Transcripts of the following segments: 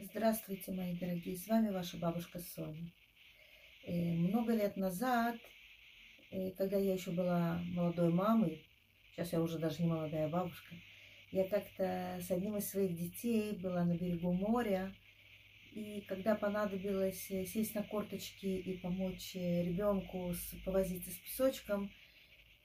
Здравствуйте, мои дорогие, с вами ваша бабушка Соня. Э, много лет назад, э, когда я еще была молодой мамой, сейчас я уже даже не молодая бабушка, я как-то с одним из своих детей была на берегу моря, и когда понадобилось э, сесть на корточки и помочь ребенку повозиться с песочком,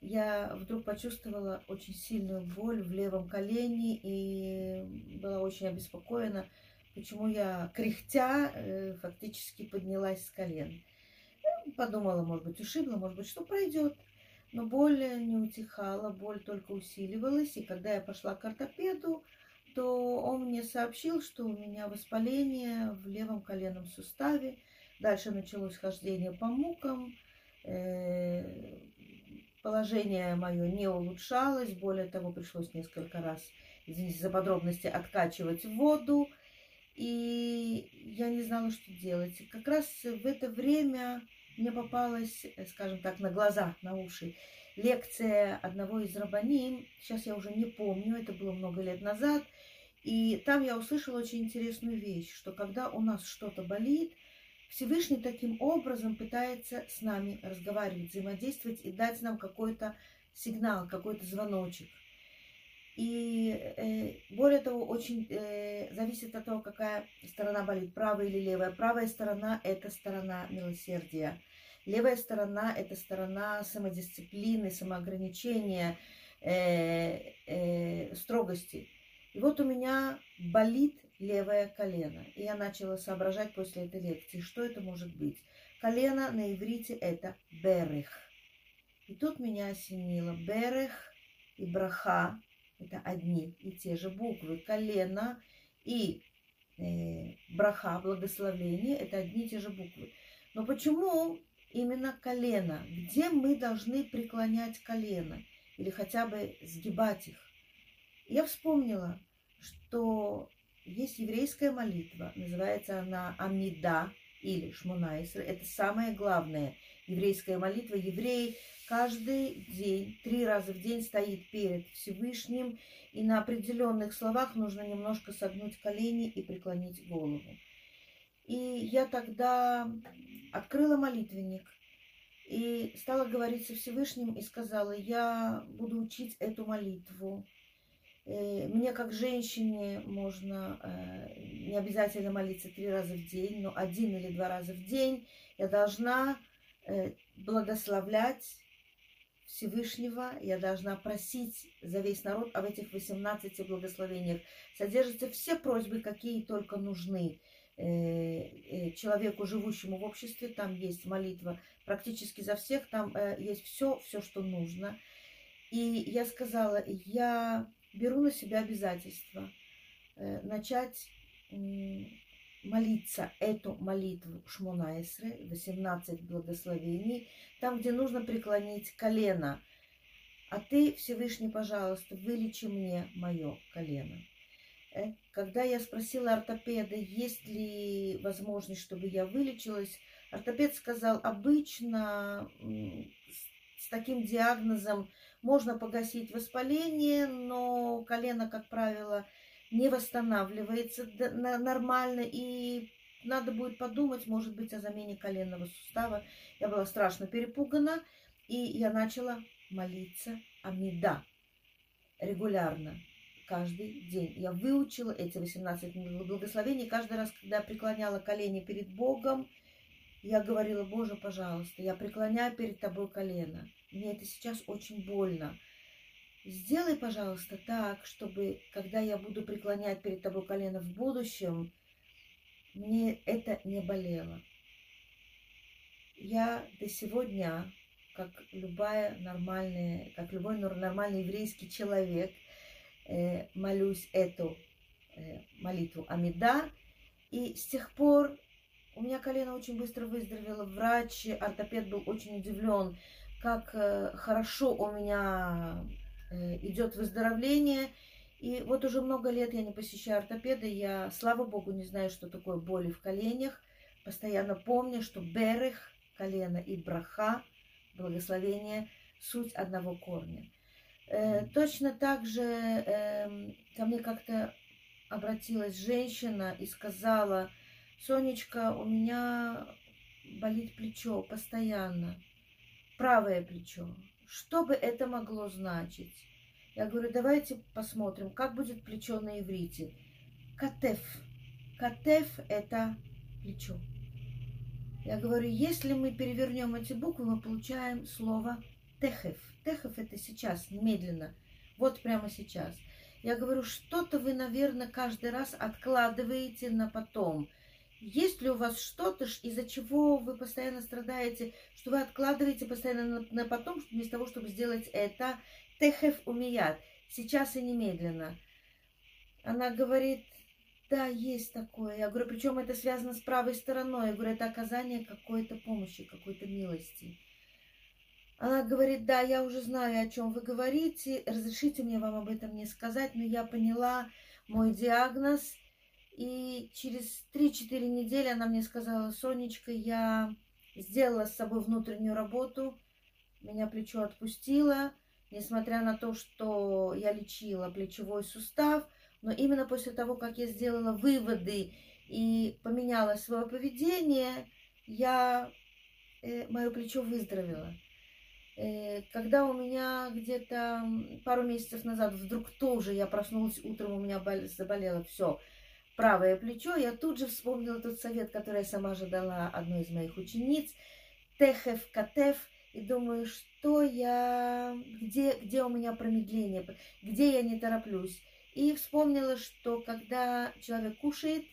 я вдруг почувствовала очень сильную боль в левом колене и была очень обеспокоена, почему я, кряхтя, э, фактически поднялась с колен. Подумала, может быть, ушибла, может быть, что пройдет. Но боль не утихала, боль только усиливалась. И когда я пошла к ортопеду, то он мне сообщил, что у меня воспаление в левом коленном суставе. Дальше началось хождение по мукам. Э, положение мое не улучшалось. Более того, пришлось несколько раз, извините за подробности, откачивать воду и я не знала, что делать. Как раз в это время мне попалась, э, скажем так, на глаза, на уши лекция одного из рабаним. Сейчас я уже не помню, это было много лет назад. И там я услышала очень интересную вещь, что когда у нас что-то болит, Всевышний таким образом пытается с нами разговаривать, взаимодействовать и дать нам какой-то сигнал, какой-то звоночек. И э, более того, очень э, зависит от того, какая сторона болит, правая или левая. Правая сторона – это сторона милосердия. Левая сторона – это сторона самодисциплины, самоограничения, э, строгости. И вот у меня болит левое колено. И я начала соображать после этой лекции, что это может быть. Колено на иврите – это берех. И тут меня осенило. Берех и браха это одни и те же буквы. Колено и э, браха, благословение, это одни и те же буквы. Но почему именно колено? Где мы должны преклонять колено? Или хотя бы сгибать их? Я вспомнила, что есть еврейская молитва, называется она Амида или Шмунайсер. Это самое главное еврейская молитва. Евреи каждый день, три раза в день стоит перед Всевышним, и на определенных словах нужно немножко согнуть колени и преклонить голову. И я тогда открыла молитвенник и стала говорить со Всевышним и сказала, я буду учить эту молитву. Э, мне как женщине можно э, не обязательно молиться три раза в день, но один или два раза в день я должна э, благословлять Всевышнего, я должна просить за весь народ об этих 18 благословениях. Содержатся все просьбы, какие только нужны человеку, живущему в обществе. Там есть молитва практически за всех, там есть все, все, что нужно. И я сказала, я беру на себя обязательство начать молиться эту молитву Шмунаисры, 18 благословений, там, где нужно преклонить колено. А ты, Всевышний, пожалуйста, вылечи мне мое колено. Э, когда я спросила ортопеда, есть ли возможность, чтобы я вылечилась, ортопед сказал, обычно с таким диагнозом можно погасить воспаление, но колено, как правило, не восстанавливается нормально, и надо будет подумать, может быть, о замене коленного сустава. Я была страшно перепугана, и я начала молиться Амида регулярно, каждый день. Я выучила эти 18 благословений. Каждый раз, когда я преклоняла колени перед Богом, я говорила, Боже, пожалуйста, я преклоняю перед Тобой колено. Мне это сейчас очень больно. Сделай, пожалуйста, так, чтобы, когда я буду преклонять перед тобой колено в будущем, мне это не болело. Я до сегодня, как любая нормальная, как любой нормальный еврейский человек, э, молюсь эту э, молитву Амида. И с тех пор у меня колено очень быстро выздоровело. Врач, ортопед был очень удивлен, как э, хорошо у меня Э, идет выздоровление. И вот уже много лет я не посещаю ортопеда. Я, слава богу, не знаю, что такое боли в коленях. Постоянно помню, что берех, колено и браха, благословение, суть одного корня. Э, точно так же э, ко мне как-то обратилась женщина и сказала, Сонечка, у меня болит плечо постоянно, правое плечо. Что бы это могло значить? Я говорю, давайте посмотрим, как будет плечо на иврите. Катеф. Катеф – это плечо. Я говорю, если мы перевернем эти буквы, мы получаем слово техев. Техев – это сейчас, немедленно. Вот прямо сейчас. Я говорю, что-то вы, наверное, каждый раз откладываете на потом. Есть ли у вас что-то, из-за чего вы постоянно страдаете, что вы откладываете постоянно на, на потом, вместо того, чтобы сделать это техев умият, сейчас и немедленно? Она говорит, да, есть такое. Я говорю, причем это связано с правой стороной. Я говорю, это оказание какой-то помощи, какой-то милости. Она говорит, да, я уже знаю, о чем вы говорите, разрешите мне вам об этом не сказать, но я поняла мой диагноз. И через 3-4 недели она мне сказала, Сонечка, я сделала с собой внутреннюю работу, меня плечо отпустило, несмотря на то, что я лечила плечевой сустав, но именно после того, как я сделала выводы и поменяла свое поведение, я, э, мое плечо выздоровело. Э, когда у меня где-то пару месяцев назад вдруг тоже я проснулась утром, у меня заболело все правое плечо, я тут же вспомнила тот совет, который я сама же дала одной из моих учениц, техев катев, и думаю, что я, где, где у меня промедление, где я не тороплюсь. И вспомнила, что когда человек кушает,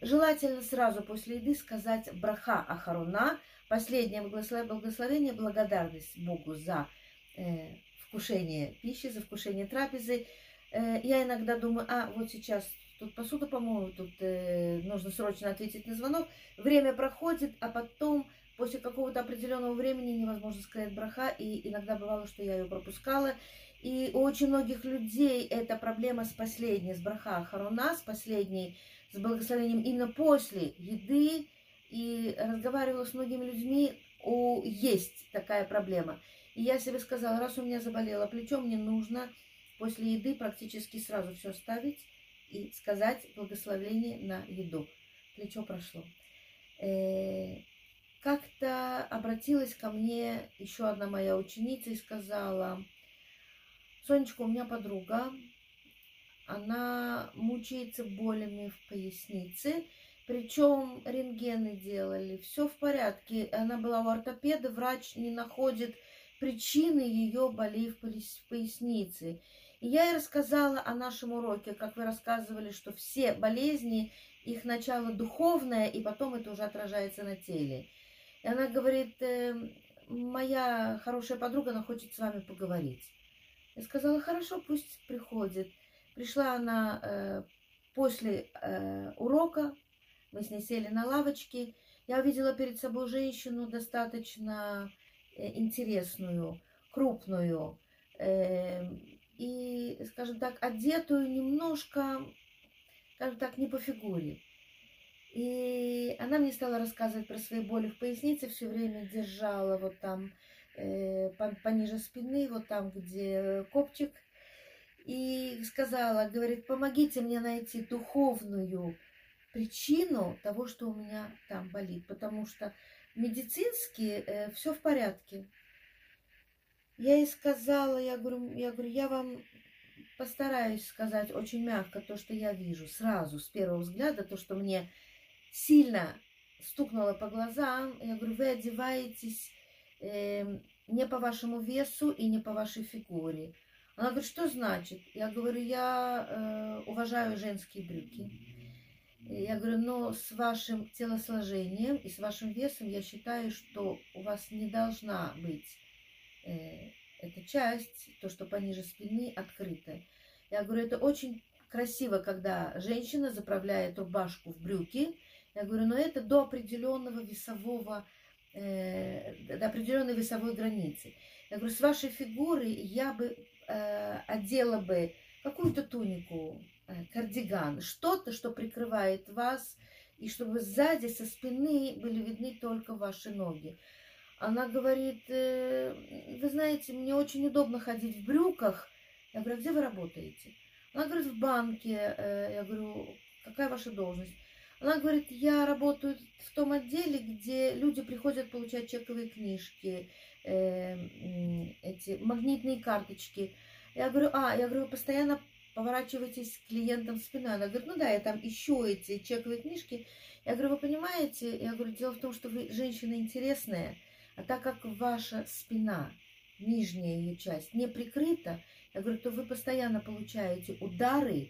желательно сразу после еды сказать браха ахаруна, Последнее благословение, благодарность Богу за э, вкушение пищи, за вкушение трапезы. Э, я иногда думаю, а вот сейчас тут посуду помою, тут э, нужно срочно ответить на звонок. Время проходит, а потом после какого-то определенного времени невозможно сказать браха, и иногда бывало, что я ее пропускала. И у очень многих людей эта проблема с последней, с браха харуна, с последней, с благословением именно после еды, и разговаривала с многими людьми, о, есть такая проблема. И я себе сказала, раз у меня заболело плечо, мне нужно после еды практически сразу все ставить и сказать благословение на еду. Плечо прошло. Э, как-то обратилась ко мне еще одна моя ученица и сказала, Сонечка, у меня подруга, она мучается болями в пояснице, причем рентгены делали, все в порядке. Она была у ортопеда, врач не находит причины ее болей в пояснице. И я ей рассказала о нашем уроке, как вы рассказывали, что все болезни, их начало духовное, и потом это уже отражается на теле. И она говорит, э, моя хорошая подруга, она хочет с вами поговорить. Я сказала, хорошо, пусть приходит. Пришла она э, после э, урока, мы с ней сели на лавочке. Я увидела перед собой женщину достаточно э, интересную, крупную эм, и, скажем так, одетую немножко, скажем так, не по фигуре. И она мне стала рассказывать про свои боли в пояснице, все время держала вот там э, пониже спины, вот там, где копчик. И сказала, говорит, помогите мне найти духовную причину того, что у меня там болит, потому что медицински э, все в порядке. Я ей сказала, я говорю, я говорю, я вам постараюсь сказать очень мягко то, что я вижу сразу, с первого взгляда, то, что мне сильно стукнуло по глазам. Я говорю, вы одеваетесь э, не по вашему весу и не по вашей фигуре. Она говорит, что значит? Я говорю, я э, уважаю женские брюки. Я говорю, но с вашим телосложением и с вашим весом я считаю, что у вас не должна быть эта часть, то, что пониже спины, открытая. Я говорю, это очень красиво, когда женщина заправляет рубашку в брюки. Я говорю, но это до определенного весового, э, до определенной весовой границы. Я говорю, с вашей фигурой я бы э, одела бы какую-то тунику Э, кардиган, что-то, что прикрывает вас, и чтобы сзади, со спины были видны только ваши ноги. Она говорит, э, вы знаете, мне очень удобно ходить в брюках. Я говорю, а где вы работаете? Она говорит, в банке. Э, я говорю, какая ваша должность? Она говорит, я работаю в том отделе, где люди приходят получать чековые книжки, э, эти магнитные карточки. Я говорю, а, я говорю, вы постоянно поворачиваетесь к клиентам спиной. Она говорит, ну да, я там ищу эти чековые книжки. Я говорю, вы понимаете, я говорю, дело в том, что вы женщина интересная, а так как ваша спина, нижняя ее часть, не прикрыта, я говорю, то вы постоянно получаете удары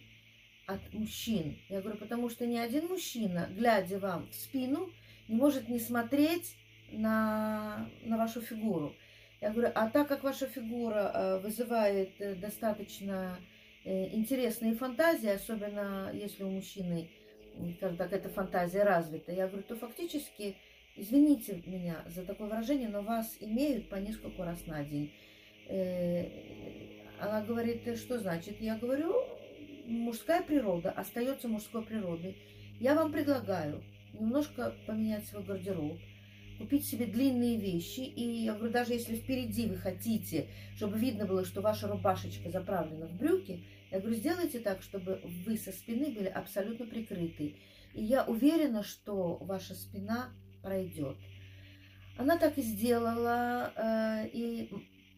от мужчин. Я говорю, потому что ни один мужчина, глядя вам в спину, не может не смотреть на, на вашу фигуру. Я говорю, а так как ваша фигура э, вызывает э, достаточно э, интересные фантазии, особенно если у мужчины, скажем так, эта фантазия развита, я говорю, то фактически, извините меня за такое выражение, но вас имеют по несколько раз на день. Она говорит, что значит? Я говорю, мужская природа остается мужской природой. Я вам предлагаю немножко поменять свой гардероб, купить себе длинные вещи. И я говорю, даже если впереди вы хотите, чтобы видно было, что ваша рубашечка заправлена в брюки, я говорю, сделайте так, чтобы вы со спины были абсолютно прикрыты. И я уверена, что ваша спина пройдет. Она так и сделала, э, и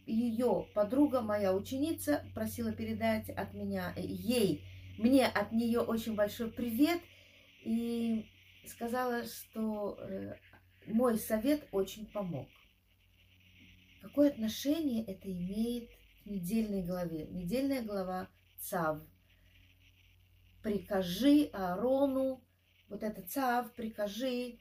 ее подруга, моя ученица, просила передать от меня, э, ей, мне от нее очень большой привет. И сказала, что э, мой совет очень помог. Какое отношение это имеет к недельной главе? Недельная глава Цав. Прикажи Аарону, вот это Цав, прикажи,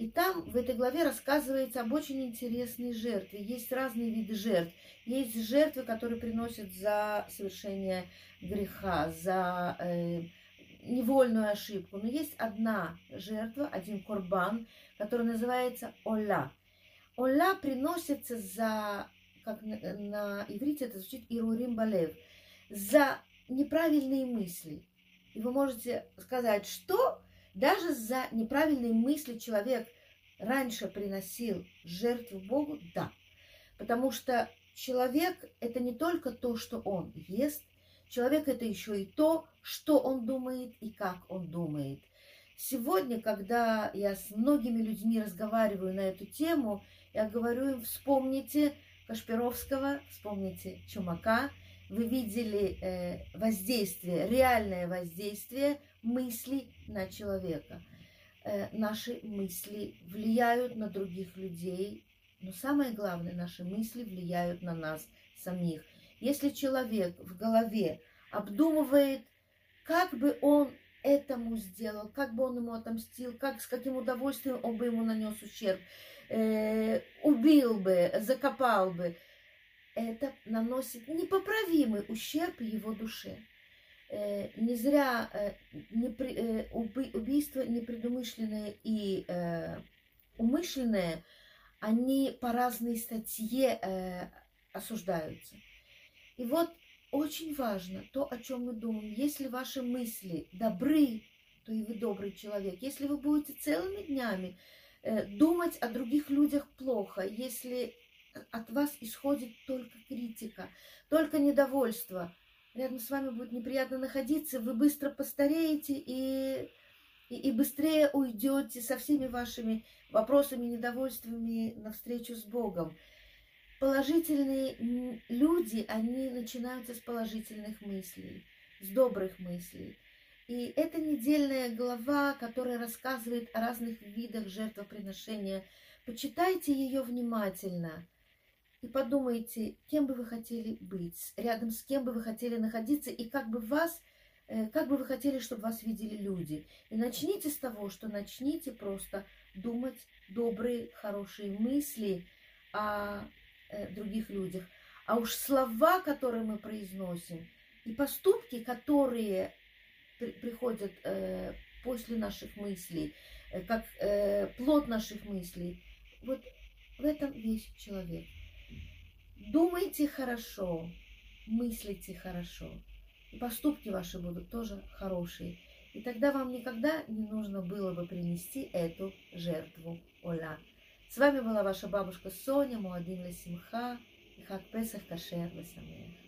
и там в этой главе рассказывается об очень интересной жертве. Есть разные виды жертв. Есть жертвы, которые приносят за совершение греха, за э, невольную ошибку. Но есть одна жертва, один корбан, который называется Ола. Ола приносится за, как на, на иврите это звучит Ирурим Балев, за неправильные мысли. И вы можете сказать, что даже за неправильные мысли человек раньше приносил жертву Богу, да. Потому что человек – это не только то, что он ест, человек – это еще и то, что он думает и как он думает. Сегодня, когда я с многими людьми разговариваю на эту тему, я говорю им, вспомните Кашпировского, вспомните Чумака, вы видели э, воздействие, реальное воздействие мыслей на человека. Э, наши мысли влияют на других людей, но самое главное, наши мысли влияют на нас самих. Если человек в голове обдумывает, как бы он этому сделал, как бы он ему отомстил, как, с каким удовольствием он бы ему нанес ущерб, э, убил бы, закопал бы, это наносит непоправимый ущерб его душе. Э, не зря э, э, убийства непредумышленные и умышленные, они по разной статье осуждаются. И вот очень важно то, о чем мы думаем. Если ваши мысли добры, то и вы добрый человек. Если вы будете целыми днями думать о других людях плохо, если от вас исходит только критика, только недовольство. Рядом с вами будет неприятно находиться, вы быстро постареете и, и, и быстрее уйдете со всеми вашими вопросами, недовольствами навстречу с Богом. Положительные люди, они начинаются с положительных мыслей, с добрых мыслей. И это недельная глава, которая рассказывает о разных видах жертвоприношения. Почитайте ее внимательно – и подумайте, кем бы вы хотели быть, рядом с кем бы вы хотели находиться, и как бы вас, э, как бы вы хотели, чтобы вас видели люди. И начните с того, что начните просто думать добрые, хорошие мысли о э, других людях. А уж слова, которые мы произносим, и поступки, которые при, приходят э, после наших мыслей, э, как э, плод наших мыслей, вот в этом весь человек. Думайте хорошо, мыслите хорошо. И поступки ваши будут тоже хорошие. И тогда вам никогда не нужно было бы принести эту жертву Оля. С вами была ваша бабушка Соня, Муадин Лесимха и Хак Песах Кашер Лесамех.